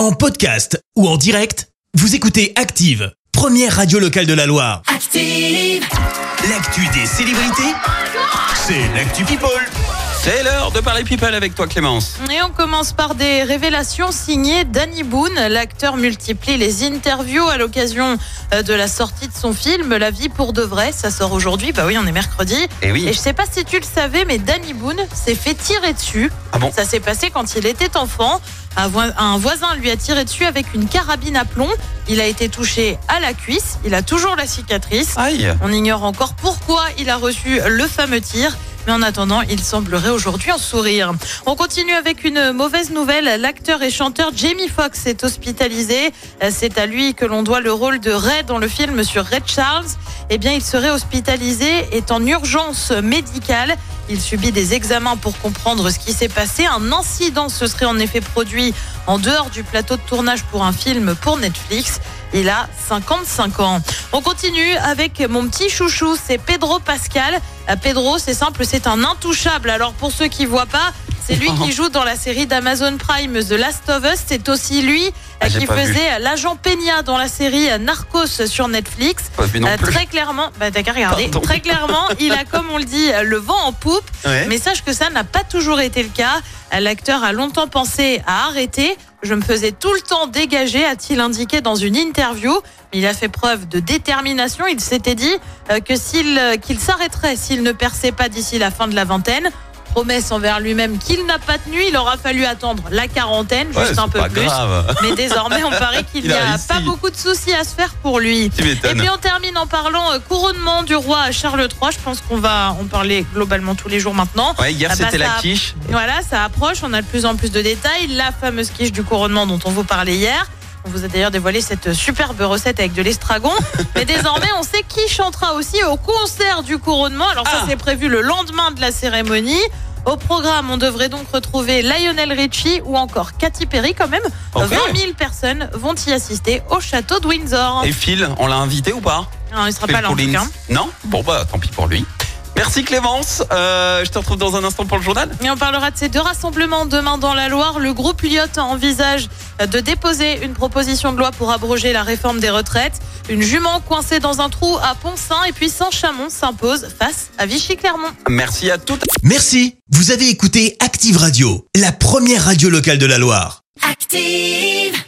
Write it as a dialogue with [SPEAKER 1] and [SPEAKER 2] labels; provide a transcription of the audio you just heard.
[SPEAKER 1] En podcast ou en direct, vous écoutez Active, première radio locale de la Loire.
[SPEAKER 2] Active.
[SPEAKER 1] L'actu des célébrités, c'est l'actu People.
[SPEAKER 3] C'est l'heure de parler people avec toi Clémence.
[SPEAKER 4] Et on commence par des révélations signées Danny Boone. L'acteur multiplie les interviews à l'occasion euh, de la sortie de son film La vie pour de vrai. Ça sort aujourd'hui, bah oui, on est mercredi.
[SPEAKER 3] Eh oui.
[SPEAKER 4] Et je sais pas si tu le savais, mais Danny Boone s'est fait tirer dessus.
[SPEAKER 3] Ah bon?
[SPEAKER 4] Ça s'est passé quand il était enfant. Un voi- Un voisin lui a tiré dessus avec une carabine à plomb. Il a été touché à la cuisse. Il a toujours la cicatrice.
[SPEAKER 3] Aïe.
[SPEAKER 4] On ignore encore pourquoi il a reçu le fameux tir. Mais en attendant, il semblerait aujourd'hui en sourire. On continue avec une mauvaise nouvelle. L'acteur et chanteur Jamie Foxx est hospitalisé. C'est à lui que l'on doit le rôle de Ray dans le film sur Ray Charles. Eh bien, il serait hospitalisé, est en urgence médicale. Il subit des examens pour comprendre ce qui s'est passé. Un incident se serait en effet produit en dehors du plateau de tournage pour un film pour Netflix. Il a 55 ans. On continue avec mon petit chouchou, c'est Pedro Pascal. Euh, Pedro, c'est simple, c'est un intouchable. Alors pour ceux qui voient pas, c'est lui qui joue dans la série d'Amazon Prime The Last of Us. C'est aussi lui
[SPEAKER 3] Ah,
[SPEAKER 4] qui faisait euh, l'agent Peña dans la série euh, Narcos sur Netflix.
[SPEAKER 3] Pas vu non
[SPEAKER 4] Euh,
[SPEAKER 3] plus.
[SPEAKER 4] très clairement, bah t'as qu'à regarder.
[SPEAKER 3] Pardon.
[SPEAKER 4] Très clairement, il a comme on le dit le vent en poupe.
[SPEAKER 3] Ouais.
[SPEAKER 4] Mais sache que ça n'a pas toujours été le cas. L'acteur a longtemps pensé à arrêter. Je me faisais tout le temps dégager, a-t-il indiqué dans une interview. Il a fait preuve de détermination. Il s'était dit que s'il qu'il s'arrêterait s'il ne perçait pas d'ici la fin de la vingtaine. Promesse envers lui-même qu'il n'a pas tenu. Il aura fallu attendre la quarantaine,
[SPEAKER 3] Ouais,
[SPEAKER 4] juste un peu plus.
[SPEAKER 3] grave.
[SPEAKER 4] Mais désormais, on paraît qu'il
[SPEAKER 3] Il
[SPEAKER 4] n'y
[SPEAKER 3] a
[SPEAKER 4] pas beaucoup de soucis à se faire pour lui. Et puis on termine en parlant euh, couronnement du roi Charles III. Je pense qu'on va en parler globalement tous les jours maintenant.
[SPEAKER 3] Ouais, hier
[SPEAKER 4] Ah bah,
[SPEAKER 3] c'était la quiche.
[SPEAKER 4] Voilà, ça approche, on a de plus en plus de détails. La fameuse quiche du couronnement dont on vous parlait hier. On vous a d'ailleurs dévoilé cette superbe recette avec de l'estragon. Mais désormais, on sait qui chantera aussi au concert du couronnement. Alors ça,
[SPEAKER 3] Ah.
[SPEAKER 4] c'est prévu le lendemain de la cérémonie. Au programme, on devrait donc retrouver Lionel Richie ou encore Katy Perry quand même.
[SPEAKER 3] Ok.
[SPEAKER 4] 20 000 personnes vont y assister au château de Windsor.
[SPEAKER 3] Et Phil, on l'a invité ou pas?
[SPEAKER 4] Non, il sera
[SPEAKER 3] Phil
[SPEAKER 4] pas là en tout
[SPEAKER 3] Collins.
[SPEAKER 4] cas.
[SPEAKER 3] Non? Bon bah tant pis pour lui. Merci Clémence. Euh, je te retrouve dans un instant pour le journal.
[SPEAKER 4] Et on parlera de ces deux rassemblements demain dans la Loire. Le groupe Lyot envisage de déposer une proposition de loi pour abroger la réforme des retraites. Une jument coincée dans un trou à Pont-Saint et puis Saint-Chamond s'impose face à Vichy-Clermont.
[SPEAKER 3] Merci à toutes.
[SPEAKER 1] Merci, vous avez écouté Active Radio, la première radio locale de la Loire.
[SPEAKER 2] Active.